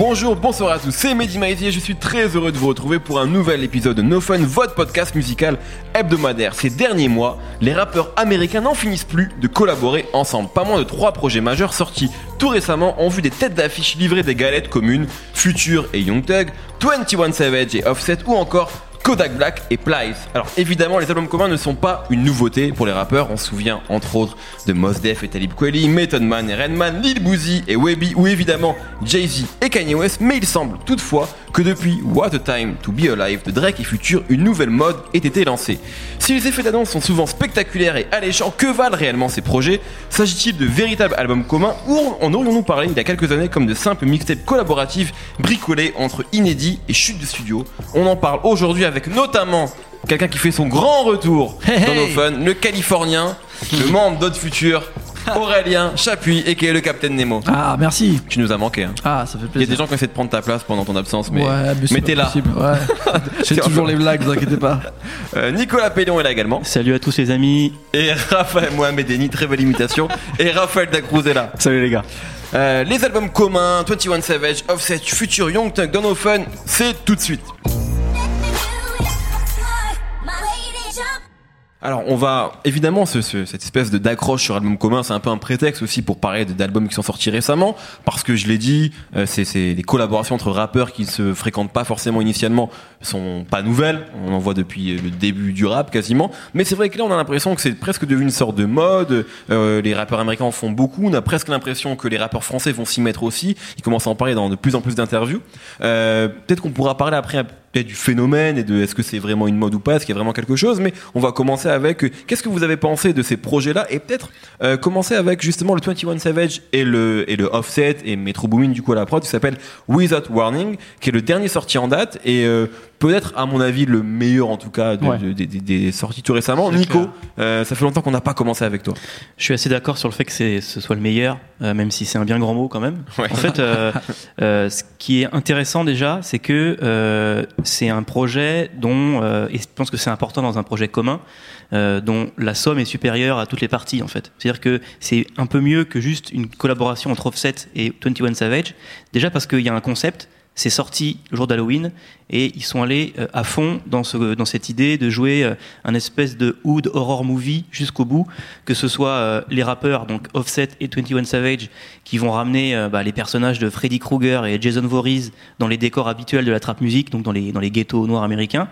Bonjour, bonsoir à tous, c'est Mehdi Maizy et je suis très heureux de vous retrouver pour un nouvel épisode de No Fun, votre podcast musical hebdomadaire. Ces derniers mois, les rappeurs américains n'en finissent plus de collaborer ensemble. Pas moins de trois projets majeurs sortis tout récemment ont vu des têtes d'affiche livrer des galettes communes, Future et Young Thug, 21 Savage et Offset ou encore Kodak Black et Plies. Alors évidemment, les albums communs ne sont pas une nouveauté pour les rappeurs. On se souvient entre autres de Mos Def et Talib Kweli, Method Man et Redman, Lil Boozy et Webby ou évidemment Jay-Z et Kanye West. Mais il semble toutefois que depuis What a Time to Be Alive de Drake et Future, une nouvelle mode ait été lancée. Si les effets d'annonce sont souvent spectaculaires et alléchants, que valent réellement ces projets? S'agit-il de véritables albums communs ou en aurions-nous parlé il y a quelques années comme de simples mixtapes collaboratives bricolées entre inédits et chutes de studio? On en parle aujourd'hui avec notamment quelqu'un qui fait son grand retour dans nos fun, le Californien, le membre d'Odd Future, Aurélien Chapuis, et qui est le Capitaine Nemo. Ah, merci. Tu nous as manqué. hein. Ah, ça fait Il y a plaisir. des gens qui essaient de prendre ta place pendant ton absence, mais, ouais, mais, t'es là. Ouais. J'ai toujours les blagues, vous inquiétez pas. Euh, Nicolas Pélion est là également. Salut à tous les amis. Et Raphaël Mohamedeni, très belle imitation. et Raphaël Dacruz est là. Salut les gars. Euh, les albums communs, 21 Savage, Offset, Future, Young Thug, Don Fun, c'est tout de suite. Alors on va évidemment ce, ce- cette espèce de d'accroche sur album commun, c'est un peu un prétexte aussi pour parler d'albums qui sont sortis récemment, parce que je l'ai dit, euh, c'est des collaborations entre rappeurs qui se fréquentent pas forcément initialement, sont pas nouvelles, on en voit depuis le début du rap quasiment, mais c'est vrai que là on a l'impression que c'est presque devenu une sorte de mode, euh, les rappeurs américains en font beaucoup, on a presque l'impression que les rappeurs français vont s'y mettre aussi, ils commencent à en parler dans de plus en plus d'interviews. Euh, Peut-être qu'on pourra parler après du phénomène et de est-ce que c'est vraiment une mode ou pas, est-ce qu'il y a vraiment quelque chose, mais on va commencer avec euh, qu'est-ce que vous avez pensé de ces projets-là et peut-être euh, commencer avec justement le 21 Savage et le, et le Offset et Metro Boomin du coup à la prod qui s'appelle Without Warning, qui est le dernier sorti en date et euh, peut-être à mon avis le meilleur en tout cas de- Ouais. de- des- sorties tout récemment. Nico, euh, ça fait longtemps qu'on n'a pas commencé avec toi. Je suis assez d'accord sur le fait que ce soit le meilleur, euh, même si c'est un bien grand mot quand même. Ouais. En fait, ce qui est intéressant déjà, c'est que euh, c'est un projet dont, euh, et je pense que c'est important dans un projet commun, euh, dont la somme est supérieure à toutes les parties en fait. C'est-à-dire que c'est un peu mieux que juste une collaboration entre Offset et 21 Savage. Déjà parce qu'il y a un concept. C'est sorti le jour d'Halloween et ils sont allés euh, à fond dans, ce, dans cette idée de jouer euh, un espèce de hood horror movie jusqu'au bout, que ce soit euh, les rappeurs, donc Offset et 21 Savage, qui vont ramener bah, les personnages de Freddy Krueger et Jason Voorhees dans les décors habituels de la trap music, donc dans les, dans les ghettos noirs américains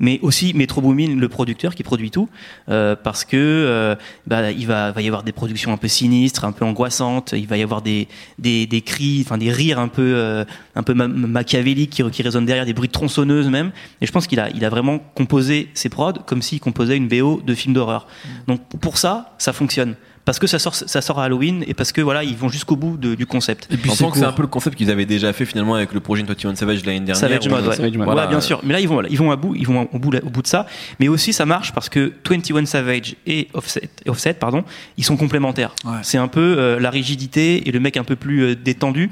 mais aussi Metro Boomin, le producteur qui produit tout, euh, parce que euh, bah, il va, va y avoir des productions un peu sinistres, un peu angoissantes, il va y avoir des, des, des cris, enfin des rires un peu, euh, un peu ma- machiavéliques qui, qui résonnent derrière, des bruits de tronçonneuses même. Et je pense qu'il a, il a vraiment composé ses prods comme s'il composait une BO de film d'horreur. Donc pour ça, ça fonctionne. Parce que ça sort, ça sort à Halloween et parce que voilà, ils vont jusqu'au bout de- du concept. Et puis c'est que c'est un peu le concept qu'ils avaient déjà fait finalement avec le projet 21 Savage l'année dernière. Savage Mode, ouais. Savage Mode. Voilà. Ouais, bien sûr. Mais là, ils vont, ils vont à bout, ils vont au bout, au bout de ça. Mais aussi, ça marche parce que 21 Savage et Offset, et Offset pardon, ils sont complémentaires. Ouais. C'est un peu euh, la rigidité et le mec un peu plus euh, détendu.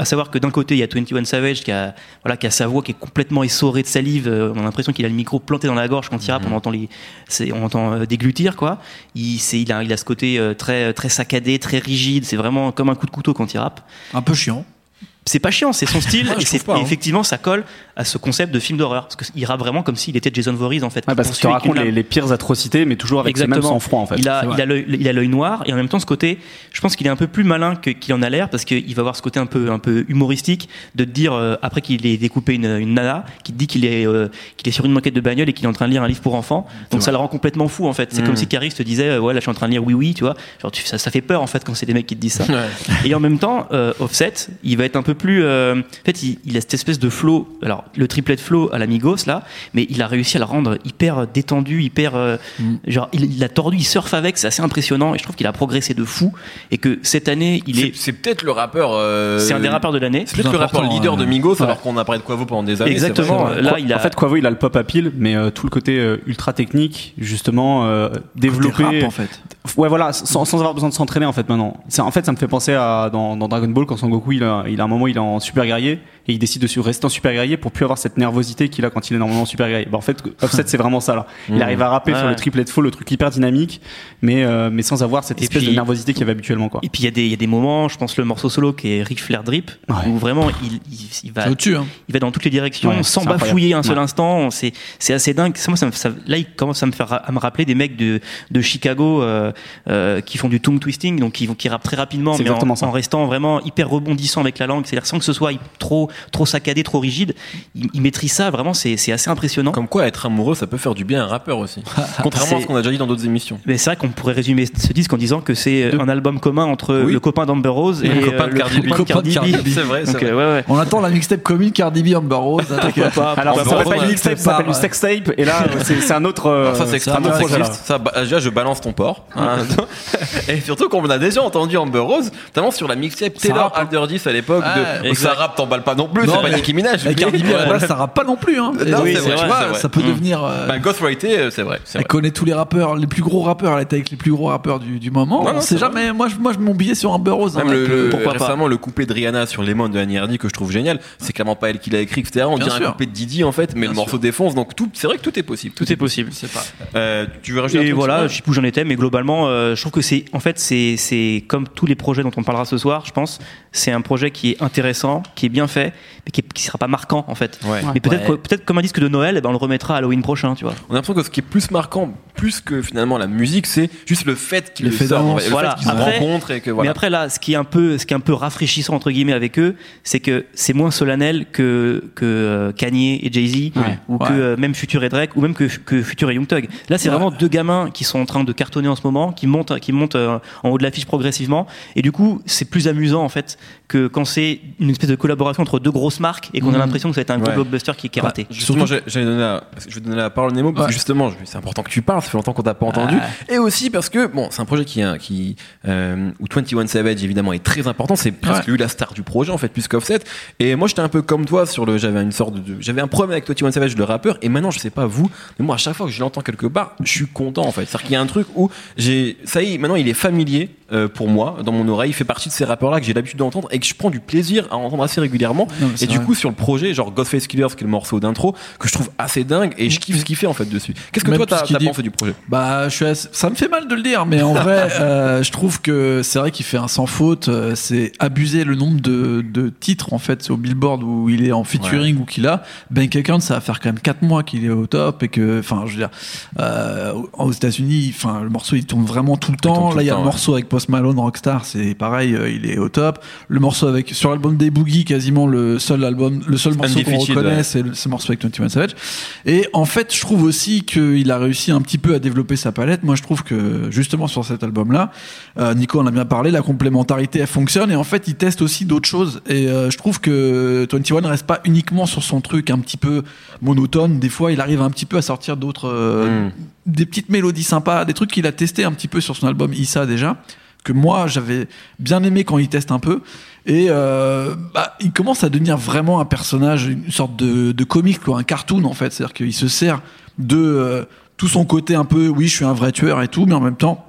À savoir que d'un côté, il y a 21 Savage qui a, voilà, qui a sa voix qui est complètement essorée de salive. Euh, on a l'impression qu'il a le micro planté dans la gorge quand il rappe. On entend les, on entend euh, déglutir, quoi. Il, c'est, il a, il a ce côté euh, très, très saccadé, très rigide. C'est vraiment comme un coup de couteau quand il rappe Un peu chiant. C'est pas chiant, c'est son style et, pas, hein. effectivement ça colle à ce concept de film d'horreur parce qu'il rappe vraiment comme s'il était Jason Voorhees en fait. Ouais, parce qu'il raconte les, pires atrocités, mais toujours avec ce même Exactement. sang-froid en fait. Il a, il l'œil, il a l'œil noir et en même temps ce côté, je pense qu'il est un peu plus malin que- qu'il en a l'air parce qu'il va avoir ce côté un peu, un peu humoristique de te dire euh, après qu'il ait découpé une, une nana qui te dit qu'il est, euh, qu'il est sur une moquette de bagnole et qu'il est en train de lire un livre pour enfants. Donc ça le rend complètement fou en fait. C'est Mm. comme si Caris te disait euh, ouais là je suis en train de lire oui oui tu vois. Genre tu- ça, ça fait peur en fait quand c'est des mecs qui te disent ça. Et en même temps, euh, Offset, il va être un peu plus. euh, en fait, il, il a cette espèce de flow. Alors, le triplet de flow à la Migos là, mais il a réussi à le rendre hyper détendu, hyper. euh, Mm. Genre, il, il a tordu, il surfe avec, c'est assez impressionnant. Et je trouve qu'il a progressé de fou. Et que cette année, il C'est est. c'est peut-être le rappeur. euh, C'est un des rappeurs de l'année. C'est peut-être le rappeur leader euh, de Migos ouais. alors qu'on a parlé de Quavo pendant des années. Exactement. Là, il a. En fait, Quavo, il a le pop à pile, mais euh, tout le côté euh, ultra technique, justement, euh, développé. Côté rap, en fait. Ouais, voilà, sans, sans avoir besoin de s'entraîner en fait maintenant. C'est- En fait, ça me fait penser à dans, dans Dragon Ball quand Son Goku, il a, il a un moment, il est en super guerrier, et il décide de rester en super guerrier pour plus avoir cette nervosité qu'il a quand il est normalement en super guerrier. Bah, en fait, Offset c'est vraiment ça là. Il Mhm. arrive à rapper Ouais, sur le triplet faux, le truc hyper dynamique, mais euh, mais sans avoir cette Et espèce de nervosité qu'il y avait habituellement quoi. Et puis il y, a des- il y a des moments, je pense le morceau solo qui est Ric Flair Drip, Ouais. où vraiment il, il, il va. Hein. il va dans toutes les directions Ouais, sans bafouiller un seul Ouais. instant. C'est c'est assez dingue. Ça, moi, ça me- ça- là, il commence à me faire à me rappeler des mecs de de Chicago euh, euh, qui font du tongue twisting, donc qui vont qui rappent très rapidement, mais en restant vraiment hyper rebondissant avec la langue. C'est-à-dire sans que ce soit trop trop saccadé, trop rigide. Il, il maîtrise ça. Vraiment, c'est assez impressionnant. Comme quoi, être amoureux, ça peut faire du bien à un rappeur aussi. Contrairement à ce qu'on a déjà dit dans d'autres émissions. Mais c'est vrai qu'on pourrait résumer ce disque en disant que c'est un album commun entre Oui. le copain d'Amber Rose Et et, le copain de euh, Cardi B. copain de Cardi B. Cardi B. C'est vrai, c'est Donc vrai. euh, ouais ouais. On attend la mixtape commune Cardi B Amber Rose. Pourquoi pas, Alors ça s'appelle pas. une mixtape, ça s'appelle une sextape, et là c'est un autre. euh, ça c'est c'est extrêmement un autre projet, sexiste. Bah, déjà je balance ton porc. hein. et surtout qu'on a déjà entendu Amber Rose, notamment sur la mixtape Taylor rappe, hein. Alderdis à l'époque ça rappe t'emballes pas non plus, c'est pas mais- Nicki Minaj. Et Cardi B à la Ouais. base, ça rappe pas non plus. Hein. Non, c'est vrai, vrai. ça peut Mm. devenir. euh, Bah, Ghostwriter, euh, c'est vrai. Elle vrai. connaît tous les rappeurs, les plus gros rappeurs. Elle était avec les plus gros rappeurs du, du moment. Non, non, on sait jamais. Moi, je, moi, je mon billet sur Amber Rose. hein, Même le, avec le- pourquoi pas. récemment le couplet de Rihanna sur Lemon de Annie Hardy que je trouve génial, c'est clairement pas elle qui l'a écrit, etc. On Bien dirait un couplet de Didi en fait, mais Bien le morceau sûr. défonce, donc tout, c'est vrai que tout est possible. Tout est possible. C'est pas. Euh, tu veux rajouter un Et truc voilà, je sais plus où j'en étais, mais globalement, euh, je trouve que c'est, en fait, c'est, c'est comme tous les projets dont on parlera ce soir, je pense, c'est un projet qui est intéressant, qui est bien fait, mais qui, qui sera pas marquant, en fait. Ouais. Mais peut-être, Ouais. peut-être comme un disque de Noël, eh ben, on le remettra à Halloween prochain, tu vois. On a l'impression que ce qui est plus marquant, plus que finalement la musique, c'est juste le fait qu'ils Le le fait fait, le Voilà. fait qu'ils se Après- rencontrent et que voilà. Mais après là, ce qui est un peu, ce qui est un peu rafraîchissant entre guillemets avec eux, c'est que c'est moins solennel que que euh, Kanye et Jay Z Ouais. ou que Ouais. euh, même Future et Drake ou même que que Future et Young Thug. Là, c'est Ouais. vraiment deux gamins qui sont en train de cartonner en ce moment, qui montent qui montent euh, en haut de l'affiche progressivement. Et du coup, c'est plus amusant en fait que quand c'est une espèce de collaboration entre deux grosses marques et qu'on a Mhm. l'impression que ça va être un Ouais. blockbuster qui, qui est Ouais. raté. Justement, Surtout- j'ai- j'allais donner la, je vais donner la parole à Nemo parce que justement, je- c'est important que tu parles. Ça fait longtemps qu'on t'a pas entendu. Et aussi parce que bon, c'est un projet qui, est- qui euh, où 21 Savage évidemment est très important. C'est presque lui la star du projet en fait, plus qu'Offset. Et moi, j'étais un peu comme toi sur le. J'avais une sorte de. J'avais un problème avec 21 Savage le rappeur. Et maintenant, je sais pas vous, mais moi, à chaque fois que je l'entends quelque part, je suis content en fait. C'est-à-dire qu'il y a un truc où j'ai. Ça y est, maintenant, il est familier euh, pour moi dans mon oreille. Il fait partie de ces rappeurs là que j'ai l'habitude d'entendre et que je prends du plaisir à entendre assez régulièrement. Non, Et du vrai. coup, sur le projet, genre Ghostface Killers, qui est le morceau d'intro, que je trouve assez dingue, et je kiffe ce qu'il fait en fait dessus. Qu'est-ce que Même toi t'as dit. pensé du projet? Bah, je suis assez- ça me fait mal de le dire, mais en vrai, euh, je trouve que c'est vrai qu'il fait un sans faute. euh, C'est abuser le nombre de, de titres en fait au Billboard où il est en featuring ou qu'il a. Bank Account, ça va faire quand même 4 mois qu'il est au top et que, enfin, je veux dire, euh, aux États-Unis, enfin, le morceau il tourne vraiment tout le temps. Là, il y a le ouais. morceau avec Post Malone, Rockstar, c'est pareil, euh, il est au top. Le morceau avec sur l'album des Boogie, quasiment le seul album, le seul morceau qu'on reconnaît, ouais. c'est ce morceau avec 21 Savage. Et en fait, je trouve aussi qu'il a réussi un petit peu à développer sa palette. Moi, je trouve que justement sur cet album-là, euh, Nico en a bien parlé, la complémentarité elle fonctionne et en fait, il teste aussi d'autres choses. Et euh, je trouve que 21 ne reste pas uniquement sur son truc un petit peu monotone. Des fois, il arrive un petit peu à sortir d'autres, euh, Mm. des petites mélodies sympas, des trucs qu'il a testé un petit peu sur son album Issa déjà que moi j'avais bien aimé quand il teste un peu et euh, bah, il commence à devenir vraiment un personnage une sorte de, de comique quoi un cartoon en fait c'est à dire qu'il se sert de euh, tout son côté un peu oui je suis un vrai tueur et tout mais en même temps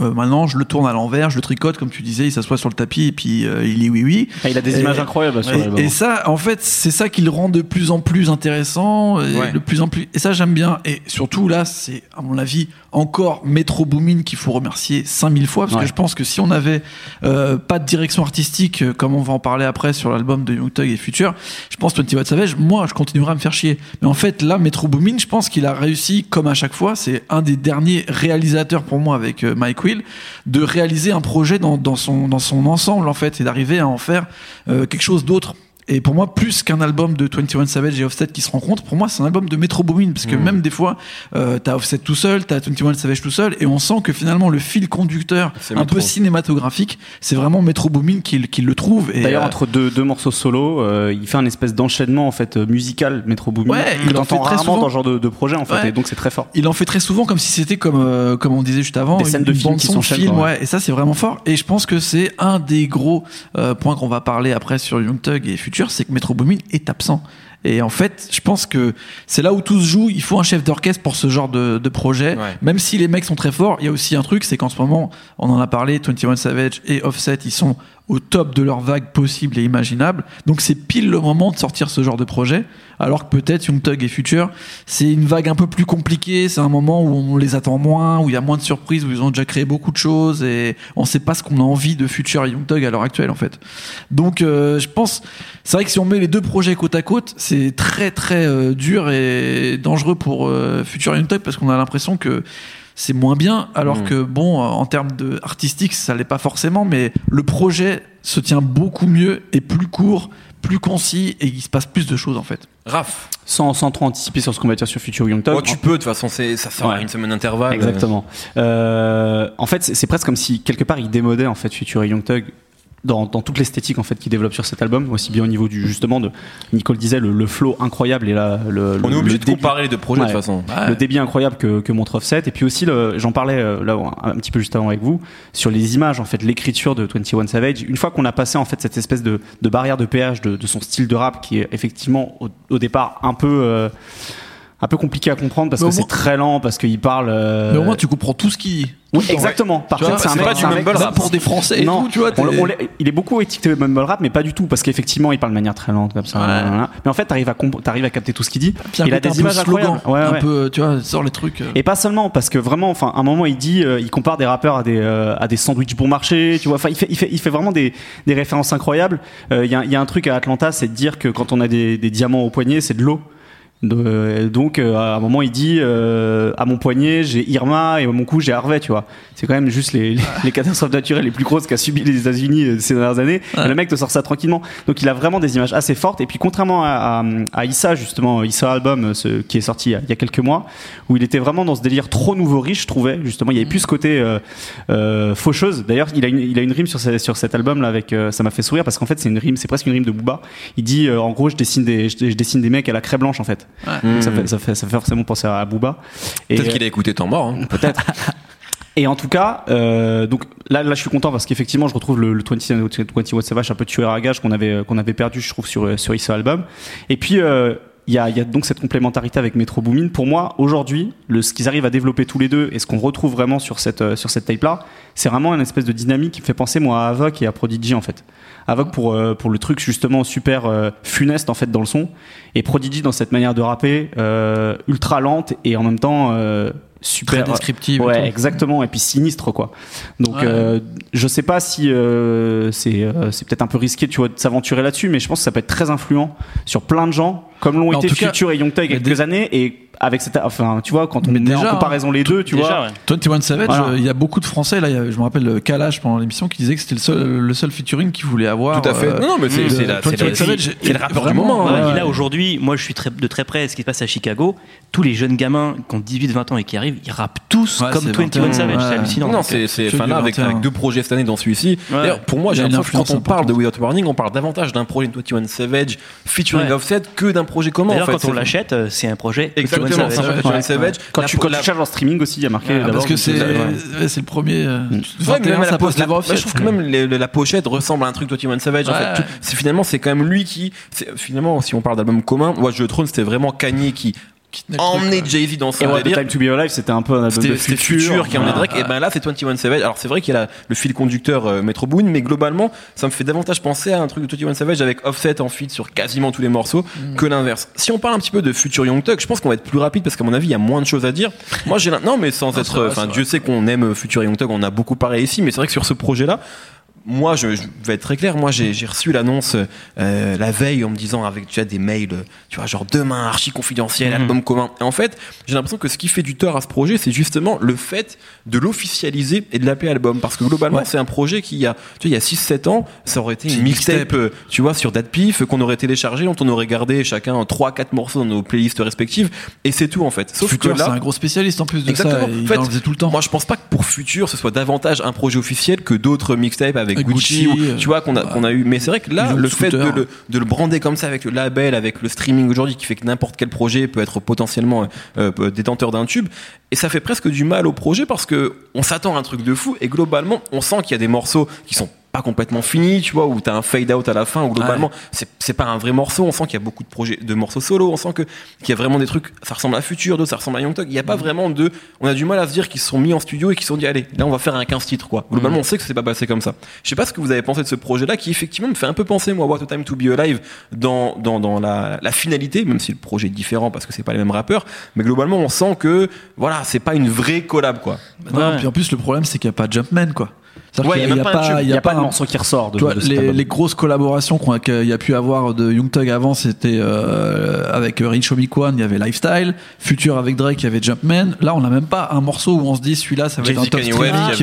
euh, maintenant je le tourne à l'envers je le tricote comme tu disais il s'assoit sur le tapis et puis euh, il dit oui oui Ah, il a des Et- images incroyables sur et, et ça, en fait, c'est ça qui le rend de plus en plus intéressant, et Ouais. de plus en plus. Et ça, j'aime bien. Et surtout là, c'est à mon avis encore Metro Boomin qu'il faut remercier 5000 fois parce Ouais. que je pense que si on avait euh, pas de direction artistique, euh, comme on va en parler après sur l'album de Young Thug et Future, je pense 20 Watt Savage, moi, je continuerai à me faire chier. Mais en fait, là, Metro Boomin, je pense qu'il a réussi, comme à chaque fois, c'est un des derniers réalisateurs pour moi avec euh, Mike Will, de réaliser un projet dans, dans son dans son ensemble en fait et d'arriver à en faire euh, quelque chose d'autre. Et pour moi, plus qu'un album de 21 Savage et Offset qui se rencontrent, pour moi, c'est un album de Metro Boomin. Parce que Mm. même des fois, euh, t'as Offset tout seul, t'as 21 Savage tout seul, et on sent que finalement, le fil conducteur, un Metro. peu cinématographique, c'est vraiment Metro Boomin qui, qui le trouve. D'ailleurs, euh, entre deux, deux morceaux solo, euh, il fait un espèce d'enchaînement en fait euh, musical Metro Boomin. Ouais, il en fait très souvent. dans ce genre de, de projet en fait, Ouais. et donc c'est très fort. il en fait très souvent comme si c'était comme euh, comme on disait juste avant Des scènes de films qui son s'enchaînent, film quoi, ouais. et ça c'est vraiment fort et je pense que c'est un des gros euh, points qu'on va parler après sur Young Thug et Future c'est que Metro Boomin est absent. Et en fait je pense que c'est là où tout se joue. Il faut un chef d'orchestre pour ce genre de, de projet. Ouais. même si les mecs sont très forts il y a aussi un truc c'est qu'en ce moment on en a parlé 21 Savage et Offset ils sont au top de leur vague possible et imaginable. Donc c'est pile le moment de sortir ce genre de projet. Alors que peut-être Young et Future, c'est une vague un peu plus compliquée. C'est un moment où on les attend moins, où il y a moins de surprises, où ils ont déjà créé beaucoup de choses et on sait pas ce qu'on a envie de Future et Young à l'heure actuelle en fait. Donc euh, je pense, c'est vrai que si on met les deux projets côte à côte, c'est très très euh, dur et dangereux pour euh, Future et Young parce qu'on a l'impression que c'est moins bien, alors Mm. que bon, en termes de artistique, ça l'est pas forcément, mais le projet se tient beaucoup mieux et plus court, plus concis et il se passe plus de choses en fait. Raph, Sans, sans trop anticiper sur ce qu'on va dire sur Future Young Thug. oh, tu peux, de toute façon, c'est- ça sort à une semaine d'intervalle. Exactement. Euh, en fait, c'est c'est presque comme si quelque part il démodait en fait Future et Young Thug dans, dans toute l'esthétique en fait qu'il développe sur cet album, aussi bien au niveau du justement de Nicole disait le, le flow incroyable et là le, On est obligé de débit- comparer les deux projets de Ouais. toute façon. le débit incroyable que, que montre Offset et puis aussi j'en parlais euh, là un petit peu juste avant avec vous sur les images en fait l'écriture de 21 Savage une fois qu'on a passé en fait cette espèce de, de barrière de péage de, de son style de rap qui est effectivement au, au départ un peu euh, un peu compliqué à comprendre parce Mais que c'est moins- très lent parce qu'il parle euh, Mais au moins, tu comprends tout ce qu'il dit. oui, exactement. Par contre, c'est un pas du mumble rap. pour des Français et non, tout, tu vois. on- on il est beaucoup étiqueté mumble rap, mais pas du tout, parce qu'effectivement, il parle de manière très lente comme ça. Ouais. Mais en fait, t'arrives à, t'arrives à capter tout ce qu'il dit. Puis il a des images slogan. Ouais, un ouais. peu, tu vois, sort les trucs. euh. Et pas seulement, parce que vraiment, enfin, à un moment, il dit, euh, il compare des rappeurs à des, euh, à des sandwichs bon marché, tu vois. Enfin, il fait, il fait, il fait vraiment des, des références incroyables. Euh, Il y, a, il y a un truc à Atlanta, c'est de dire que quand on a des, des diamants au poignet, c'est de l'eau. De- donc, euh, à un moment, il dit, euh, à mon poignet, j'ai Irma et à mon cou, j'ai Harvey, tu vois. C'est quand même juste les, les, les catastrophes naturelles les plus grosses qu'a subi les États-Unis euh, ces dernières années. Ouais. Et le mec te sort ça tranquillement. Donc, il a vraiment des images assez fortes. Et puis, contrairement à, à, à Issa, justement, Issa Album, euh, ce, qui est sorti il y, a, quelques mois, où il était vraiment dans ce délire trop nouveau riche, je trouvais. Justement, il y avait plus ce côté euh, euh, faucheuse. D'ailleurs, il a une, il a une rime sur, sur cet album là avec. euh, ça m'a fait sourire parce qu'en fait, c'est une rime, c'est presque une rime de Booba. Il dit, euh, en gros, je dessine des, je, je dessine des mecs à la craie blanche en fait. Donc, ça, fait, ça fait ça fait forcément penser à Booba. Et, Peut-être qu'il a écouté Temps mort. hein. Peut-être. Et en tout cas, euh, donc là, là, je suis content parce qu'effectivement, je retrouve le, le 20, 21 Savage un peu tueur à gage qu'on avait, qu'on avait perdu, je trouve, sur, sur Issa Album. Et puis, euh, il y, a, il y a donc cette complémentarité avec Metro Boomin. Pour moi, aujourd'hui, ce qu'ils arrivent à développer tous les deux et ce qu'on retrouve vraiment sur cette, euh, sur cette tape-là, c'est vraiment une espèce de dynamique qui me fait penser, moi, à Avoc et à Prodigy, en fait. Avoc pour, euh, pour le truc justement super euh, funeste, en fait, dans le son. Et Prodigy dans cette manière de rapper, euh, ultra lente et en même temps, euh, super. Très descriptive. Ouais, exactement. Et puis sinistre, quoi. Donc, Ouais. euh, je sais pas si euh, c'est euh, c'est peut-être un peu risqué, tu vois, de s'aventurer là-dessus, mais je pense que ça peut être très influent sur plein de gens, comme l'ont été Future et Young Thug il y a quelques années, et avec cette, enfin, tu vois, quand on met déjà, en comparaison les deux, tu Déjà, vois. ouais. 21 Savage, Voilà. euh, il y a beaucoup de Français, là, il y a- je me rappelle euh, Kalash pendant l'émission qui disait que c'était le seul, le seul featuring qu'il voulait avoir. Tout à fait. euh, Non, non, mais c'est c'est la, c'est 21 la- Savage, c'est le rappeur du moment. ouais, hein. Ouais, et là aujourd'hui, moi je suis très, de très près ce qui se passe à Chicago. Tous les jeunes gamins qui ont 18-20 ans et qui arrivent, ils rappent tous Ouais, comme c'est 21 21, Savage. ouais. C'est hallucinant. Non, c'est c'est enfin là avec, 21. avec deux projets cette année dans celui-ci. D'ailleurs, pour moi, j'ai l'impression que quand on parle de. Without Warning, on parle davantage d'un projet de 21 Savage featuring. Offset que d'un projet commun. en fait. quand on C'est- l'achète, euh, c'est un projet. 21 Exactement, Savage. c'est un projet de Ouais. 21 Savage. Quand La tu, cherches en streaming aussi, il y a marqué Ah, parce que c'est Ouais. ouais, c'est le premier. euh, Ouais, 21, même ça la, pose la- les voix je trouve que même la pochette ressemble à un truc 21 Savage. En Ouais. fait, Tout- c'est finalement c'est quand même lui qui, c'est- finalement, si on parle d'album commun, Watch the Throne, c'était vraiment Kanye qui Qui tenait le emmenait truc, Jay Z dans Et son délire. Time to Be Alive, c'était un peu un album de futur. Future qui emmenait. Drake. Et ben là, c'est 21 Savage. Alors c'est vrai qu'il y a la- le fil conducteur euh, Metro Boomin, mais globalement, ça me fait davantage penser à un truc de 21 Savage avec Offset en feat sur quasiment tous les morceaux Mm. que l'inverse. Si on parle un petit peu de Future Young Thug, je pense qu'on va être plus rapide parce qu'à mon avis, il y a moins de choses à dire. Moi, j'ai non, mais sans Non, être, enfin, Dieu sait qu'on aime Future Young Thug, on a beaucoup parlé ici, mais c'est vrai que sur ce projet-là. Moi, je, je vais être très clair. Moi, j'ai reçu l'annonce euh, la veille en me disant avec tu as des mails, tu vois, genre demain archi confidentiel, Mhm. album commun. Et en fait, j'ai l'impression que ce qui fait du tort à ce projet, c'est justement le fait de l'officialiser et de l'appeler album. Parce que globalement, Ouais. c'est un projet qui, il y a, tu vois, il y a 6-7 ans, ça aurait été C'est une mixtape, mixtape. euh, tu vois, sur DatPiff, qu'on aurait téléchargé, dont on aurait gardé chacun 3-4 morceaux dans nos playlists respectives. Et c'est tout, en fait. Sauf Future, que c'est là, un gros spécialiste en plus de Exactement. ça. et En Il fait, en faisait tout le temps. moi, je pense pas que pour Future, ce soit davantage un projet officiel que d'autres mixtapes avec Avec Gucci, Gucci, ou- euh, tu vois, qu'on a, qu'on a eu. Mais c'est vrai que là, le fait de le, de le brander comme ça avec le label, avec le streaming aujourd'hui, qui fait que n'importe quel projet peut être potentiellement euh, euh, détenteur d'un tube, et ça fait presque du mal au projet parce que on s'attend à un truc de fou, et globalement, on sent qu'il y a des morceaux qui sont pas complètement fini, tu vois, où t'as un fade out à la fin, où globalement c'est c'est pas un vrai morceau. On sent qu'il y a beaucoup de projets, de morceaux solo. On sent que qu'il y a vraiment des trucs. Ça ressemble à Future, d'autres ça ressemble à Young Thug. Il y a pas vraiment de. On a du mal à se dire qu'ils se sont mis en studio et qu'ils se sont dit allez, là on va faire un 15 titres quoi. Globalement, on sait que c'est pas passé comme ça. Je sais pas ce que vous avez pensé de ce projet-là, qui effectivement me fait un peu penser moi What a Time to Be Alive dans dans dans la, la finalité, même si le projet est différent parce que c'est pas les mêmes rappeurs. Mais globalement, on sent que voilà, c'est pas une vraie collab quoi. Non, Ouais. Puis en plus, le problème, c'est qu'il n'y a pas de Jumpman, quoi. Ouais, il y a pas y n'y a a pas de morceau qui ressort de, Tu vois, de cet les, album. les grosses collaborations qu'on a- qu'il y a pu avoir de Young Thug avant, c'était euh, avec Rich Homie Kwan, il y avait Lifestyle, Future avec Drake, il y avait Jumpman. Là, on n'a même pas un morceau où on se dit celui-là, ça va être un top y qui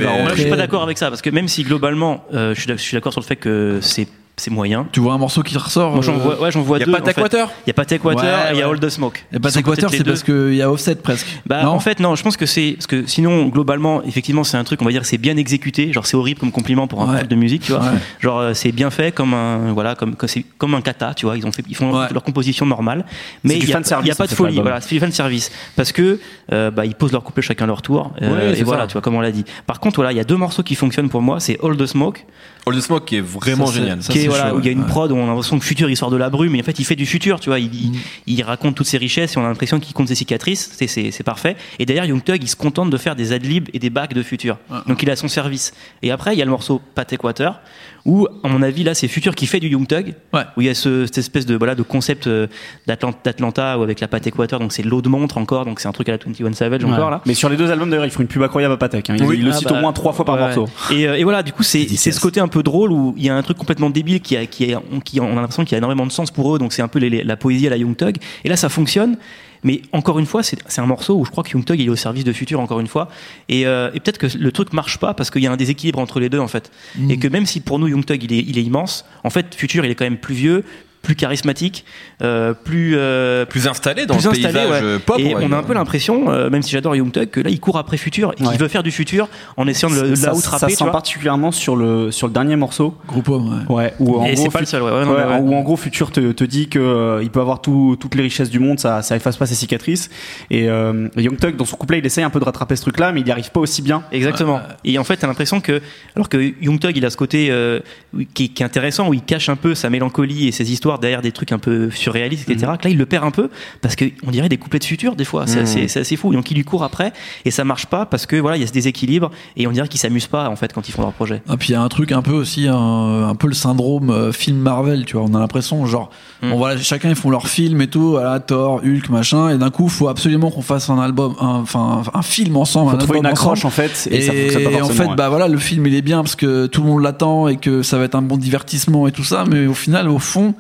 va avait- Moi, je suis pas d'accord avec ça parce que même si globalement, euh, je suis d'accord sur le fait que c'est c'est moyen. Tu vois un morceau qui ressort Moi, j'en euh, vois, ouais, j'en vois Il y a deux. pas. Takewater Il y a pas Ouais, et il y a. All the Smoke. Et pas Water, c'est parce qu'il y a Offset presque. Bah Non en fait non, je pense que c'est parce que sinon globalement effectivement c'est un truc on va dire c'est bien exécuté, genre c'est horrible comme compliment pour un Ouais. truc de musique, tu vois. Ouais. Genre euh, c'est bien fait comme un voilà comme comme, c'est comme un kata, tu vois, ils ont fait ils font Ouais. leur composition normale, mais il y a, il y a pas de folie, voilà, c'est du fan service parce que euh, bah ils posent leur couplet chacun leur tour euh, et voilà, tu vois comme on l'a dit. Par contre voilà, il y a deux morceaux qui fonctionnent pour moi, c'est All the Smoke All the Smoke qui est vraiment génial. Voilà, chaud, où il y a une ouais. prod où on a l'impression que Futur il sort de la brume, mais en fait il fait du futur, tu vois. Il, Mm. il raconte toutes ses richesses et on a l'impression qu'il compte ses cicatrices. C'est, parfait. Et d'ailleurs, Young Thug il se contente de faire des adlibs et des bacs de futur. Ouais. Donc il a son service. Et après, il y a le morceau Pat Equator où, à mon avis, là c'est Futur qui fait du Young Thug. Ouais. Où il y a ce- cette espèce de, voilà, de concept euh, d'Atlant- d'Atlanta ou avec la Pat Equator. Donc c'est l'eau de montre encore. Donc c'est un truc à la 21 Savage encore là. Mais sur les deux albums d'ailleurs, ils font une pub incroyable à Patek. Hein. Ils, Oui. ils le Ah citent bah, au moins trois fois par ouais. morceau. Et, euh, et voilà, du coup, c'est ce côté un peu drôle où il y a un truc complètement débile qui a, qui a, qui, on a l'impression qu'il y a énormément de sens pour eux, donc c'est un peu les- les- la poésie à la Young Thug. Et là, ça fonctionne. Mais encore une fois, c'est un morceau où je crois que Young Thug il est au service de Future encore une fois. Et, euh, et peut-être que le truc marche pas parce qu'il y a un déséquilibre entre les deux en fait. Mm. Et que même si pour nous Young Thug il est, il est immense, en fait Future il est quand même plus vieux, plus charismatique, euh, plus euh, Plus installé dans plus le installé, paysage ouais. pop. et on a un peu l'impression, euh, même si j'adore Young Thug, que là il court après Future et qu'il Ouais. veut faire du Future en essayant de, le- de ça, la ça outraper, sent particulièrement sur le, sur le dernier morceau. Groupe Homme, ouais. Ouais, où en Et gros, c'est pas le seul. Où en gros Future te, te dit que euh, il peut avoir tout- toutes les richesses du monde, ça, ça efface pas ses cicatrices. Et euh, Young Thug dans son couplet, il essaye un peu de rattraper ce truc-là, mais il n'y arrive pas aussi bien. Exactement. Et en fait, t'as l'impression que, alors que Young Thug, il a ce côté euh, qui est intéressant, où il cache un peu sa mélancolie et ses histoires derrière des trucs un peu surréalistes, etc. Que là, il le perd un peu parce que on dirait des couplets de futur des fois. C'est Mhm. assez, c'est assez fou. Donc, il lui court après et ça marche pas parce que voilà, il y a ce déséquilibre et on dirait qu'ils s'amusent pas en fait quand ils font leur projet. Et puis il y a un truc un peu aussi, un, un peu le syndrome euh, film Marvel, tu vois. On a l'impression, genre, Mm. bon, voilà, chacun ils font leur film et tout, voilà, Thor, Hulk, machin, et d'un coup, faut absolument qu'on fasse un album, un- enfin, un, film ensemble, Faut un trouver album une accroche ensemble. en fait, et, Et, ça fonctionne pas en fait, ouais. bah voilà, le film il est bien parce que tout le monde l'attend et que ça va être un bon divertissement et tout ça, mais au final, au fond,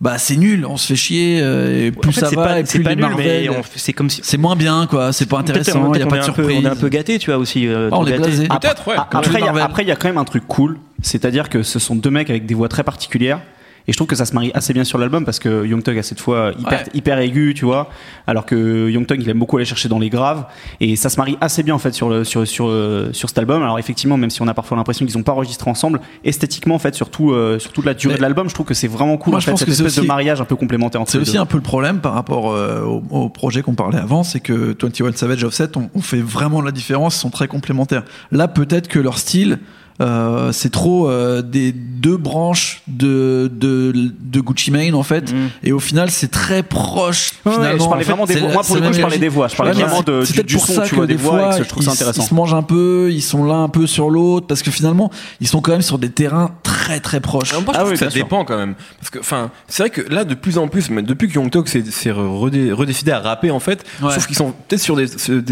bah c'est nul, on se fait chier, euh, et plus en fait, ça c'est va, pas, et c'est plus pas les nul, Marvel, c'est comme si. c'est moins bien, quoi, c'est pas intéressant, il y a pas on de est un peu- surprise. On est un peu gâté, tu vois aussi. euh, Ah, on est gâté. blasé. Peut-être, ouais. Il y après, il y a quand même un truc cool, c'est-à-dire que ce sont deux mecs avec des voix très particulières. Et je trouve que ça se marie assez bien sur l'album parce que Young Thug a cette fois hyper, Ouais. hyper aiguë, tu vois, alors que Young Thug il aime beaucoup aller chercher dans les graves et ça se marie assez bien en fait sur le sur sur euh, sur cet album. Alors effectivement, même si on a parfois l'impression qu'ils ont pas enregistré ensemble, esthétiquement en fait, surtout euh, sur toute la durée Mais- de l'album, je trouve que c'est vraiment cool Moi, en je fait, pense cette que c'est espèce de aussi- mariage un peu complémentaire entre C'est aussi deux. un peu le problème par rapport euh, au, au projet qu'on parlait avant, c'est que 21 Savage Offset, on, on fait vraiment la différence, ils sont très complémentaires. Là, peut-être que leur style, euh, c'est trop euh, des deux branches de, de, de Gucci Mane en fait, Mm. et au final, c'est très proche. Ouais, ouais, finalement. je parlais En fait, vraiment des voix. Moi, pour le coup, je parlais des voix. Je parlais vraiment de, c'est du, peut-être du pour son, ça tu que vois, des des voix, fois, et que je trouve ça ils, intéressant. ils se mangent un peu, ils sont l'un un peu sur l'autre, parce que finalement, ils sont quand même sur des terrains très très proches. Alors, moi, je Ah oui, que ça sûr. dépend quand même. Parce que, enfin, c'est vrai que là, de plus en plus, mais depuis que Young Thug s'est s'est redé- redécidé à rapper, en fait, Ouais. trouve qu'ils sont peut-être sur des,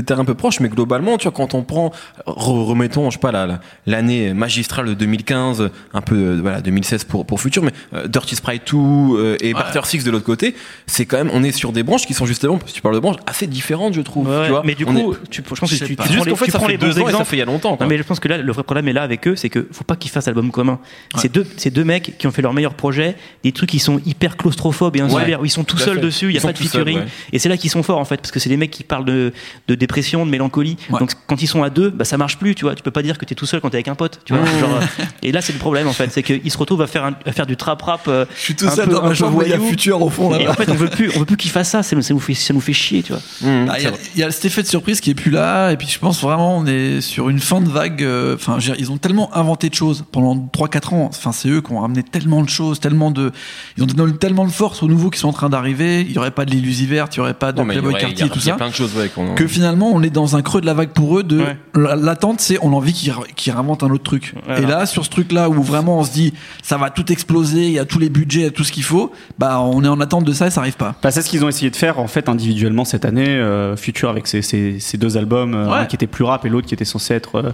terrains un peu proches, mais globalement, tu vois, quand on prend, re- remettons, je sais pas, la- la- l'année magistrale de 2015, un peu, euh, voilà, 2016 pour, pour Future, mais euh, Dirty Sprite 2 euh, et Barter Six de l'autre côté, c'est quand même, on est sur des branches qui sont justement, si tu parles de branches, assez différentes, je trouve. Ouais, ouais. tu vois. mais du est- coup, tu, je pense que tu, tu juste les, qu'en fait, tu ça prends fait les deux et ça exemples. fait il y a longtemps. quoi. Non, mais je pense que là, le vrai problème est là avec eux, c'est que faut pas qu'ils fassent album commun. C'est deux, c'est deux mecs qui ont fait leur meilleur projet, des trucs qui sont hyper claustrophobes et insulaires, où ils sont tout seuls dessus, il y Ils a pas de featuring. ouais. Et c'est là qu'ils sont forts en fait, parce que c'est des mecs qui parlent de, de dépression, de mélancolie. Ouais. Donc quand ils sont à deux, bah ça marche plus, tu vois. Tu peux pas dire que t'es tout seul quand t'es avec un pote. Potes, tu vois. genre, et là, c'est le problème en fait, c'est qu'ils se retrouvent à faire un- à faire du trap rap. euh, Je suis tout seul dans un ma chambre, il y a. Futur au fond là. Et en fait, on veut plus, on veut plus qu'ils fassent ça. c'est- Ça nous fait, ça nous fait chier, tu vois. Mmh, Ah, Il y, a- y cet effet de surprise qui est plus là, et puis je pense vraiment on est sur une fin de vague. euh, Enfin, ils ont tellement inventé de choses pendant 3-4 ans. Enfin, c'est eux qui ont ramené tellement de choses, tellement de, ils ont donné tellement de force aux nouveaux qui sont en train d'arriver. Il y aurait pas de l'illusiverte, il y aurait pas de Playboy Cartier, a- tout il y a ça. plein de choses ouais, qu'on- Que finalement on est dans un creux de la vague pour eux. De Ouais. l'attente, c'est on a envie qu'ils qu'ils réinventent un autre truc. Voilà. Et là, sur ce truc-là où vraiment on se dit ça va tout exploser, il y a tous les budgets, il y a tout ce qu'il faut. Bah, on est en attente de ça et ça arrive pas. Bah, c'est ce qu'ils ont essayé de faire en fait individuellement cette année, euh, Future avec ses, ses- ses deux albums, euh, Ouais. un qui était plus rap et l'autre qui était censé être euh,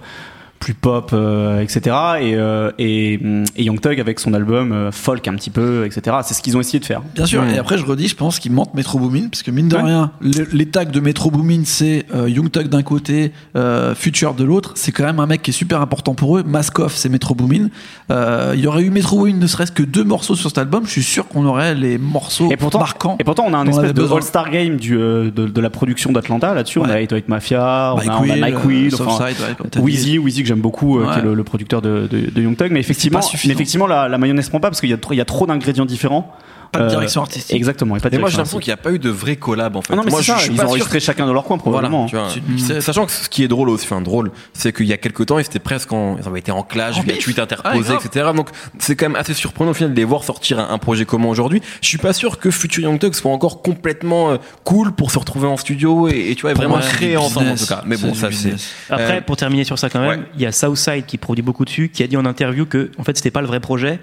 plus pop, euh, etc. Et, euh, et, hum, et Young Thug avec son album euh, folk un petit peu, etc. C'est ce qu'ils ont essayé de faire. Bien sûr, Mm. et après je redis, je pense qu'il manque Metro Boomin, parce que mine de Ouais. rien, le- les tags de Metro Boomin, c'est euh, Young Thug d'un côté, euh, Future de l'autre, c'est quand même un mec qui est super important pour eux. Maskoff, c'est Metro Boomin. Euh, Il y aurait eu Metro Boomin, ne serait-ce que deux morceaux sur cet album, je suis sûr qu'on aurait les morceaux Et pourtant, marquants. et pourtant, on a un espèce de. All-Star Game du, euh, de, de la production d'Atlanta là-dessus. On a 808 Mafia, on Mike a, on a Will, Mike euh, Will. Wheezy, Wheezy que j'aime beaucoup, euh, Ouais. qui est le, le producteur de, de, de Young Thug, mais effectivement, mais effectivement la, la mayonnaise prend pas parce qu'il y y a trop d'ingrédients différents. Pas de Euh, direction artistique. Exactement. Et pas de moi j'ai l'impression qu'il n'y a pas eu de vrai collab en fait. Ah non, mais moi c'est ça, je suis ils ont enregistré chacun dans leur coin Voilà, probablement. tu vois. C'est une mixtape. Sachant que ce qui est drôle aussi, enfin drôle, c'est qu'il y a quelques temps, ils étaient presque en, ils avaient été en clash, via tweet Ah, interposé, grave. etc. Donc c'est quand même assez surprenant au final de les voir sortir un, un projet commun aujourd'hui. Je suis pas sûr que Future Young Thug soit encore complètement euh, cool pour se retrouver en studio et, et tu vois Pour vraiment créer ensemble en tout cas. Mais bon, ça c'est. Après, Euh, pour terminer sur ça quand même, il y a Southside qui produit beaucoup dessus, qui a dit en interview que en fait c'était pas le vrai projet,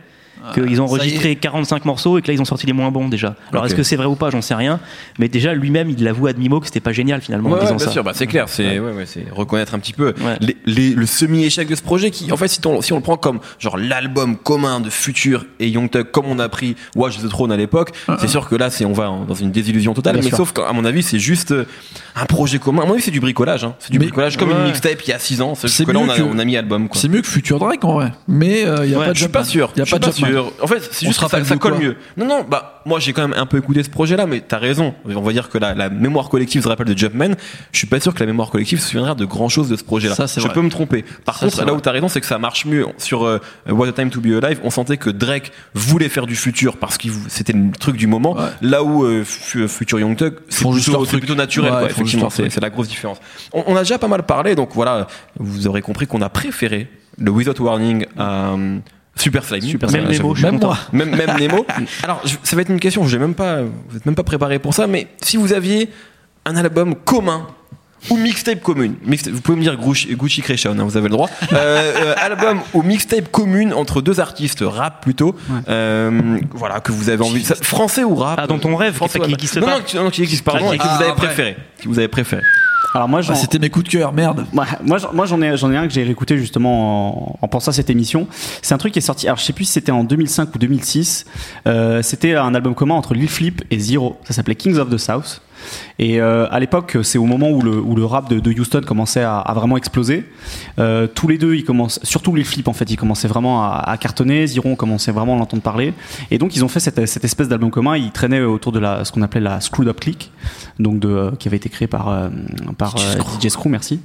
qu'ils ont enregistré 45 morceaux et que là ils ont sorti les moins bons déjà. Alors est-ce que c'est vrai ou pas, j'en sais rien, mais déjà lui-même il l'avoue à demi-mot que c'était pas génial finalement Ouais, en ouais, disant bien ça. sûr, bah, c'est clair, c'est ouais, ouais, c'est reconnaître un petit peu Ouais. les, les- le semi-échec de ce projet qui, en fait, si on, si on le prend comme genre l'album commun de Future et Young Thug, comme on a pris Watch the Throne à l'époque, c'est sûr que là, c'est on va dans une désillusion totale. Bien mais sûr. sauf qu'à mon avis, c'est juste euh, un projet commun. À mon avis, c'est du bricolage. Hein. C'est du Mais- bricolage comme une mixtape il y a 6 ans. C'est C'est juste que là, mieux on a, que- on a mis album. Quoi. C'est mieux que Future Drake en vrai, mais euh, il y a Ouais, pas de Je suis pas sûr. Il y a je pas suis de En fait, c'est juste que ça, colle mieux. Non, non, bah, moi, j'ai quand même un peu écouté ce projet-là, mais t'as raison. On va dire que la, la mémoire collective se rappelle de Jumpman. Je suis pas sûr que la mémoire collective se souviendra de grand chose de ce projet-là. Ça, c'est Je vrai. peux me tromper. Par Ça, contre, là où t'as raison, c'est que ça marche mieux. Sur euh, What a Time to Be Alive, on sentait que Drake voulait faire du futur parce que c'était le truc du moment. Ouais. Là où euh, Fu- Future Young Thug, c'est plutôt, plutôt naturel. Ouais, quoi, effectivement, c'est la grosse différence. On, on a déjà pas mal parlé, donc voilà, vous aurez compris qu'on a préféré le Without Warning à euh, Super Slime. Super Même Nemo, Même moi. Même, même Nemo. Alors, je- ça va être une question, je même pas, vous êtes même pas préparé pour ça, mais si vous aviez un album commun ou mixtape commune, mixtape- vous pouvez me dire Gucci, Gucci Creation, hein, vous avez le droit, euh, euh, album ou mixtape commune entre deux artistes, rap plutôt, euh, voilà, que vous avez envie, ça- français ou rap? Ah, dans ton rêve, français qui- qui existe non, pas. Non, qui, non, qui existe, pardon, Ah, et que vous avez après. préféré, que vous avez préféré. Alors moi, Ah, C'était mes coups de cœur, merde. Moi, moi, j'en- ai, j'en ai un que j'ai réécouté justement en, en pensant à cette émission. C'est un truc qui est sorti. Alors, je sais plus si c'était en 2005 ou 2006. Euh, c'était un album commun entre Lil Flip et Zero. Ça s'appelait Kings of the South. Et euh, à l'époque, c'est au moment où le, où le rap de, de Houston commençait à, à vraiment exploser. Euh, tous les deux, ils commencent, surtout Lil Flip en fait, ils commençaient vraiment à, à cartonner. Zero, on commençait vraiment à l'entendre parler. Et donc, ils ont fait cette, cette espèce d'album commun. Ils traînaient autour de la, ce qu'on appelait la Screwed Up Click, donc de, qui avait été créé par, par DJ euh, Screw. DJ Screw, merci.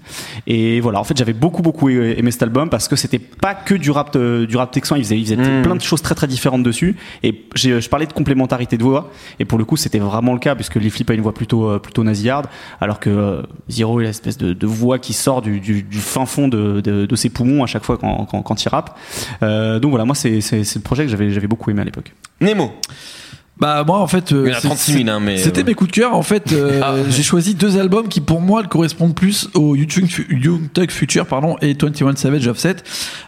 Et voilà, en fait, j'avais beaucoup beaucoup aimé cet album parce que c'était pas que du rap euh, du rap texan, il faisait, il faisait Mm. plein de choses très très différentes dessus. Et je parlais de complémentarité de voix, et pour le coup, c'était vraiment le cas puisque Lee Flip a une voix plutôt euh, plutôt nasillarde, alors que Zero a l'espèce de, de voix qui sort du, du, du fin fond de, de, de ses poumons à chaque fois quand, quand, quand il rappe. Euh, donc voilà, moi c'est le projet que j'avais j'avais beaucoup aimé à l'époque. Nemo. Bah moi en fait, euh, Il y en a c'est- 36 000, hein, mais. C'était euh, mes coups de cœur. En fait, euh, Ah. j'ai choisi deux albums qui, pour moi, correspondent plus au Young, Young Thug Future pardon, et 21 Savage Offset.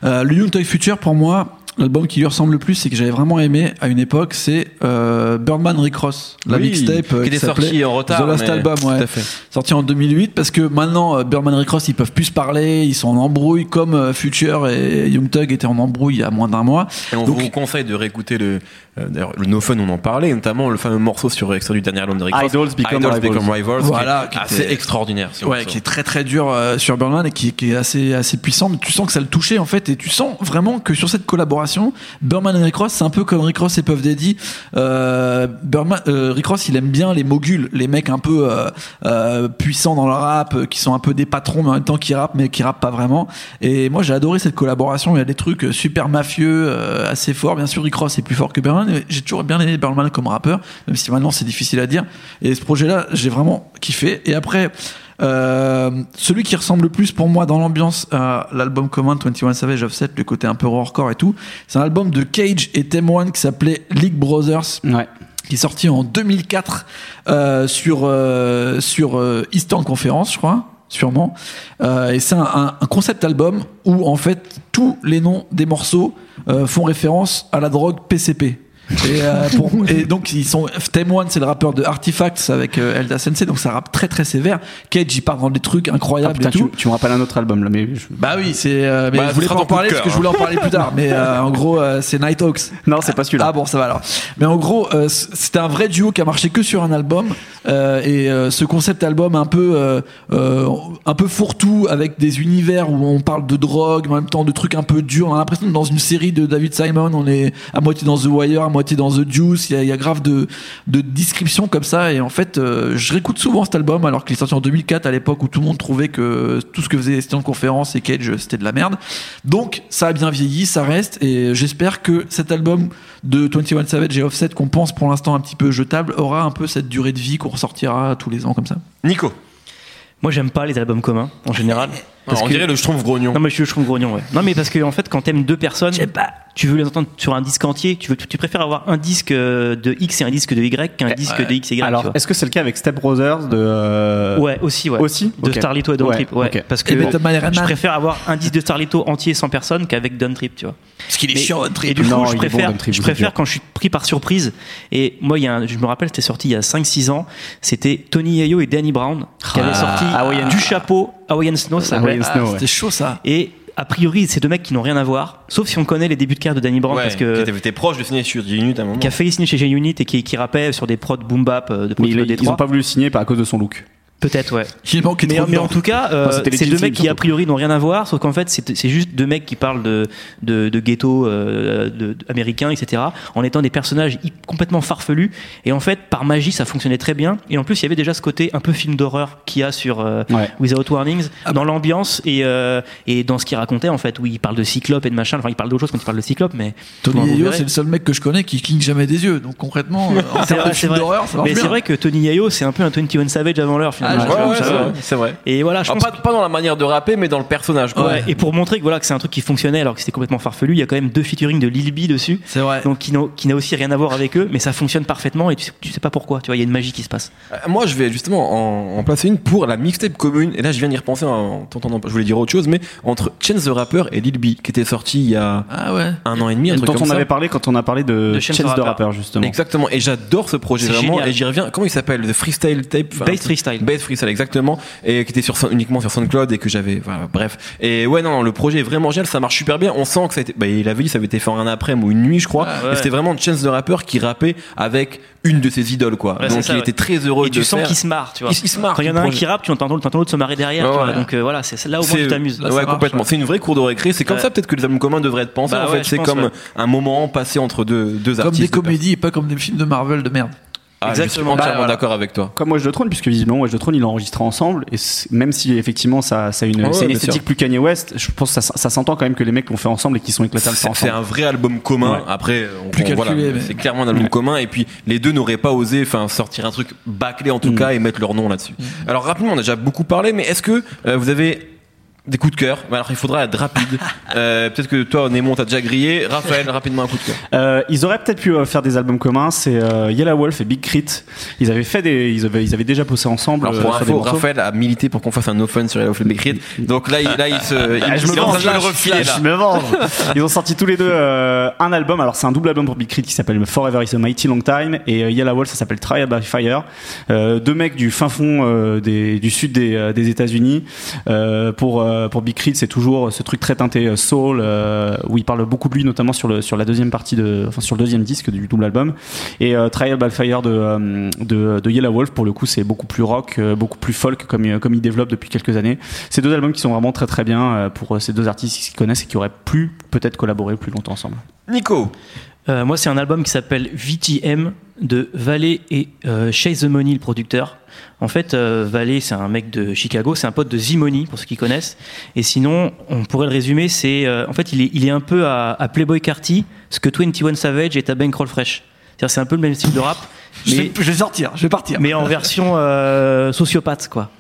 Euh, le Young Thug Future, pour moi, l'album qui lui ressemble le plus et que j'avais vraiment aimé à une époque, c'est euh, Birdman Rick Ross, la oui, mixtape euh, qui était s'appelait sorti en retard. The Last mais- Album, ouais. Tout à fait. sorti en 2008 parce que maintenant euh, Birdman Rick Ross ils peuvent plus se parler, ils sont en embrouille comme euh, Future et Young Thug étaient en embrouille il y a moins d'un mois. Et on Donc- vous conseille de réécouter le, euh, d'ailleurs, le No Fun, on en parlait, notamment le fameux morceau sur extrait du dernier album de Rick Ross, Idols Become Idols Rivals. Become Rivals, Voilà, qui est assez était- extraordinaire. Ouais, morceau. qui est très très dur euh, sur Birdman et qui, qui est assez assez puissant. Mais tu sens que ça le touchait en fait et tu sens vraiment que sur cette collaboration Burman et Rick Ross, c'est un peu comme Rick Ross et Puff Daddy. Euh, euh, Rick Ross, il aime bien les moguls, les mecs un peu euh, puissants dans le rap, qui sont un peu des patrons, mais en même temps qui rappent, mais qui rappent pas vraiment. Et moi, j'ai adoré cette collaboration. Il y a des trucs super mafieux, assez forts. Bien sûr, Rick Ross est plus fort que Burman. mais J'ai toujours bien aimé Burman comme rappeur, même si maintenant c'est difficile à dire. Et ce projet-là, j'ai vraiment kiffé. Et après. Euh, celui qui ressemble le plus pour moi dans l'ambiance à l'album commun 21 Savage Offset, le côté un peu hardcore et tout, c'est un album de Cage et Tem One qui s'appelait League Brothers Ouais. qui est sorti en 2004 euh, sur euh, sur euh, Eastern Conference, je crois, sûrement. Euh, et c'est un, un- un concept album où en fait tous les noms des morceaux euh, font référence à la drogue PCP. Et, euh, pour- et donc ils sont Tem One c'est le rappeur de Artifacts avec euh, Elda Sensei donc ça rappe très très sévère Cage il part dans des trucs Ah, incroyables putain, et tout tu, tu me rappelles un autre album là, mais je- bah oui c'est euh, mais Bah, je voulais pas en parler parce que je voulais en parler plus tard mais euh, en gros euh, c'est Night Hawks non, c'est pas celui-là. ah bon, ça va alors. Mais en gros, euh, c'était un vrai duo qui a marché que sur un album. Euh, et euh, ce concept album un peu, euh, euh, un peu fourre-tout avec des univers où on parle de drogue, mais en même temps de trucs un peu durs. On a l'impression que dans une série de David Simon, on est à moitié dans The Wire, à moitié dans The Juice. Il y a, il y a grave de, de descriptions comme ça. Et en fait, euh, je réécoute souvent cet album alors qu'il est sorti en 2004 à l'époque où tout le monde trouvait que tout ce que faisait Stan Conférence et Cage c'était de la merde. Donc ça a bien vieilli, ça reste et j'espère que cet album de 21 Savage et Offset qu'on pense pour l'instant un petit peu jetable aura un peu cette durée de vie qu'on ressortira tous les ans comme ça. Nico. Moi, j'aime pas les albums communs en général. Parce on que- dirait le Schtroumpf grognon. Non, mais je suis le chevron grognon, ouais. Non, mais parce que, en fait, quand t'aimes deux personnes, tu veux les entendre sur un disque entier. Tu, veux, tu préfères avoir un disque euh, de X et un disque de Y qu'un disque de X et Y. Alors, est-ce que c'est le cas avec Step Brothers de euh, Ouais, aussi, ouais. Aussi De Ok. Starlito et Don Ouais, Trip, ouais. Parce que je préfère avoir un disque de Starlito entier sans personne qu'avec Don Trip, tu vois. Parce qu'il est Mais- chiant, Et Trip. du coup, Non, je il est bon, préfère, Don Trip, je préfère quand je suis pris par surprise. Et moi, il y a un- je me rappelle, c'était sorti il y a 5-6 ans. C'était Tony Yayo et Danny Brown qui avaient sorti Hawaiian- du chapeau Hawaiian Snow, ça s'appelait. Ah, Snow, ouais. C'était chaud ça. Et a priori, c'est deux mecs qui n'ont rien à voir, sauf si on connaît les débuts de carrière de Danny Brown, Ouais, parce que t'étais- t'étais proche de signer sur 10 minutes à un moment. qui a failli signer chez G-Unit et qui, qui rappait sur des prods boom bap euh, de Mais ils, ils ont pas voulu le signer par à cause de son look. Peut-être, ouais. Il Mais, mais en tout cas, euh, Enfin, c'est deux mecs qui a priori n'ont rien à voir, sauf qu'en fait c'est juste deux mecs qui parlent de de, de ghetto euh, de, de- américain, etc. En étant des personnages complètement farfelus. Et en fait, par magie, ça fonctionnait très bien. Et en plus, il y avait déjà ce côté un peu film d'horreur qu'il y a sur euh, Ouais. Without Warnings, Ah dans l'ambiance et euh, et dans ce qu'il racontait en fait, où il parle de Cyclope et de machin. Enfin, il parle d'autre chose quand il parle de Cyclope, mais Tony Yayo, c'est le seul mec que je connais qui cligne jamais des yeux. Donc concrètement, euh, en termes de film d'horreur, ça marche Mais c'est vrai que Tony Yayo, c'est un peu un 21 Savage avant l'heure Ouais, c'est vrai, c'est vrai. Et voilà, je pense pas, pas dans la manière de rapper, mais dans le personnage. Quoi. Ouais, et pour montrer que voilà que c'est un truc qui fonctionnait alors que c'était complètement farfelu, il y a quand même deux featuring de Lil B dessus. C'est vrai. Donc qui n'a qui n'a aussi rien à voir avec eux, mais ça fonctionne parfaitement et tu sais, tu sais pas pourquoi. Tu vois, il y a une magie qui se passe. Euh, Moi, je vais justement en, en placer une pour la mixtape commune. Et là, je viens d'y repenser en t'entendant. Je voulais dire autre chose, mais entre Chance the Rapper et Lil B, qui était sorti il y a Ah ouais. un an et demi, un truc Dont comme on ça. avait parlé quand on a parlé de, De Chance Chance the Rapper. Justement. Exactement. Et j'adore ce projet C'est vraiment. génial. Et j'y reviens. Comment il s'appelle? The Freestyle Tape. Bass freestyle. Bass Freestyle, exactement. Et qui était sur, uniquement sur SoundCloud et que j'avais, voilà, bref. Et ouais, non, le projet est vraiment génial. Ça marche super bien. On sent que ça a été, bah, il avait dit, ça avait été fait en un après-midi ou une nuit, je crois. Ah, ouais. Et c'était vraiment Chance the Rapper qui rappait avec une de ses idoles, quoi. Ouais, Donc ça, il ouais. était très heureux Et de tu sens qu'il se marre, tu vois. Il, il se marre. Quand il y en a un qui rappe, tu entends l'autre l'autre se marrer derrière. Ouais, tu vois. ouais. Donc euh, voilà, c'est là C'est- tu t'amuses. Ouais, marche, complètement. ouais. C'est une vraie cour de récré. C'est comme ça peut-être que les albums communs devraient être pensés. Bah en fait, c'est comme un moment passé entre deux, deux Comme artistes. des comédies et pas comme des films de Marvel de merde. Ah, je suis Exactement. entièrement Bah, voilà. d'accord avec toi. Comme Watch the Throne, puisque visiblement Watch the Throne, il a enregistré ensemble, et même si effectivement ça, ça a une, Ouais, c'est une esthétique sûr. plus Kanye West, je pense que ça, ça s'entend quand même que les mecs l'ont fait ensemble et qu'ils sont éclatés à le faire C'est ensemble. un vrai album commun. Ouais. Après, on, Plus on- voilà, calculé, mais- c'est clairement un album Ouais. commun. Et puis, les deux n'auraient pas osé, enfin, sortir un truc bâclé en tout Mm. cas et mettre leur nom là-dessus. Alors rapidement, on a déjà beaucoup parlé, mais est-ce que euh, vous avez des coups de cœur Mais Alors, il faudra être rapide. Euh, Peut-être que toi, Némon, t'as déjà grillé. Raphaël, rapidement un coup de cœur. Euh, ils auraient peut-être pu euh, faire des albums communs. C'est Yellow Wolf et Big Crit. Ils avaient fait des, ils avaient, ils avaient déjà bossé ensemble. Alors pour info. Raphaël a milité pour qu'on fasse un no fun sur Hello Flame Creed. Donc là, il, là, il se, il, Ah, je il me en train venge, de le là, refiler là. je me venge. Ils ont sorti tous les deux un album. Alors c'est un double album pour Big Crit qui s'appelle Forever Is a Mighty Long Time et Yellow Wolf ça s'appelle Trial by Fire. Deux mecs du fin fond des, du sud des, des États-Unis pour euh, pour Big Creed, c'est toujours ce truc très teinté euh, soul, euh, où il parle beaucoup de lui, notamment sur le la deuxième partie de, enfin sur le deuxième disque du double album. Et Trial by Fire de, de de Yellow Wolf, pour le coup, c'est beaucoup plus rock, beaucoup plus folk, comme comme il développe depuis quelques années. C'est deux albums qui sont vraiment très très bien pour ces deux artistes qui se connaissent et qui auraient pu peut-être collaborer plus longtemps ensemble. Nico, Euh, moi, c'est un album qui s'appelle VTM de Valet et euh, Chase the Money, le producteur. En fait, euh, c'est un mec de Chicago, c'est un pote de Z-Money, pour ceux qui connaissent. Et sinon, on pourrait le résumer, c'est. euh, en fait, il est, il est un peu à, à Playboy Carty, ce que 21 Savage est à Bankroll Fresh. C'est-à-dire, c'est un peu le même style de rap, Je mais, vais, je vais sortir, je vais partir. mais en version euh, sociopathe, quoi.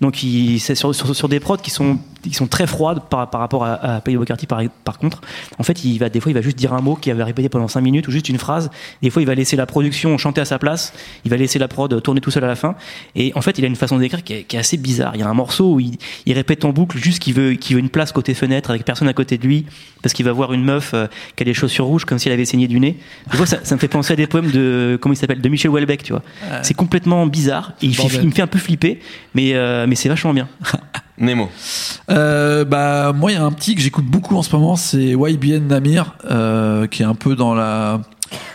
Donc, il, c'est sur, sur, sur des prods qui sont, qui sont très froides par, par rapport à, à Carty, par, par contre. En fait, il va, des fois, il va juste dire un mot qu'il avait répété pendant 5 minutes ou juste une phrase. Des fois, il va laisser la production chanter à sa place. Il va laisser la prod tourner tout seul à la fin. Et en fait, il a une façon d'écrire qui, est- qui est assez bizarre. Il y a un morceau où il, il répète en boucle juste qu'il veut, qu'il veut une place côté fenêtre avec personne à côté de lui parce qu'il va voir une meuf euh, qui a des chaussures rouges comme si elle avait saigné du nez. Des fois, ça, ça me fait penser à des poèmes de, comment il s'appelle, de Michel Houellebecq, tu vois. C'est complètement bizarre. Et il, fait- Bordel. il me fait un peu flipper, mais, euh, mais c'est vachement bien. Nemo. Euh, bah moi il y a un petit que j'écoute beaucoup en ce moment, c'est YBN Namir, euh, qui est un peu dans la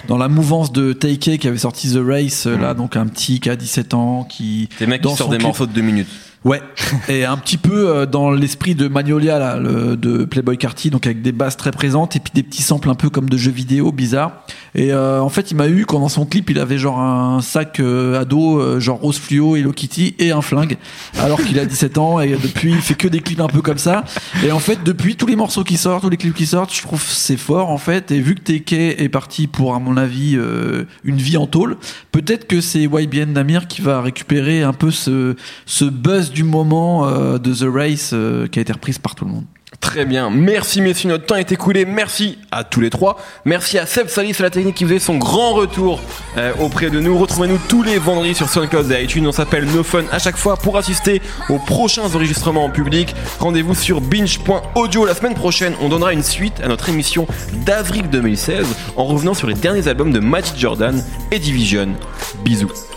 dans la mouvance de Taike qui avait sorti The Race euh, là, donc un petit qui a 17 ans qui Des mecs qui sortent des morceaux de deux minutes. Ouais, et un petit peu euh, dans l'esprit de Magnolia là, le, de Playboy Carty, donc avec des basses très présentes et puis des petits samples un peu comme de jeux vidéo bizarres. Et euh, en fait, il m'a eu quand dans son clip, il avait genre un sac euh, à dos, euh, genre rose fluo, Hello Kitty et un flingue, alors qu'il a 17 ans et depuis il fait que des clips un peu comme ça. Et en fait, depuis tous les morceaux qui sortent, tous les clips qui sortent, je trouve c'est fort en fait. Et vu que TK est parti pour à mon avis euh, une vie en tôle, peut-être que c'est YBN Namir qui va récupérer un peu ce ce buzz du moment euh, de The Race euh, qui a été reprise par tout le monde. Très bien. Merci messieurs, notre temps est écoulé. Merci à tous les trois. Merci à Seb Salis à la technique qui faisait son grand retour euh, auprès de nous. Retrouvez-nous tous les vendredis sur SoundCloud et iTunes. On s'appelle No Fun à chaque fois pour assister aux prochains enregistrements en public. Rendez-vous sur binge.audio. La semaine prochaine, on donnera une suite à notre émission d'avril 2016 en revenant sur les derniers albums de Magic Jordan et Division. Bisous.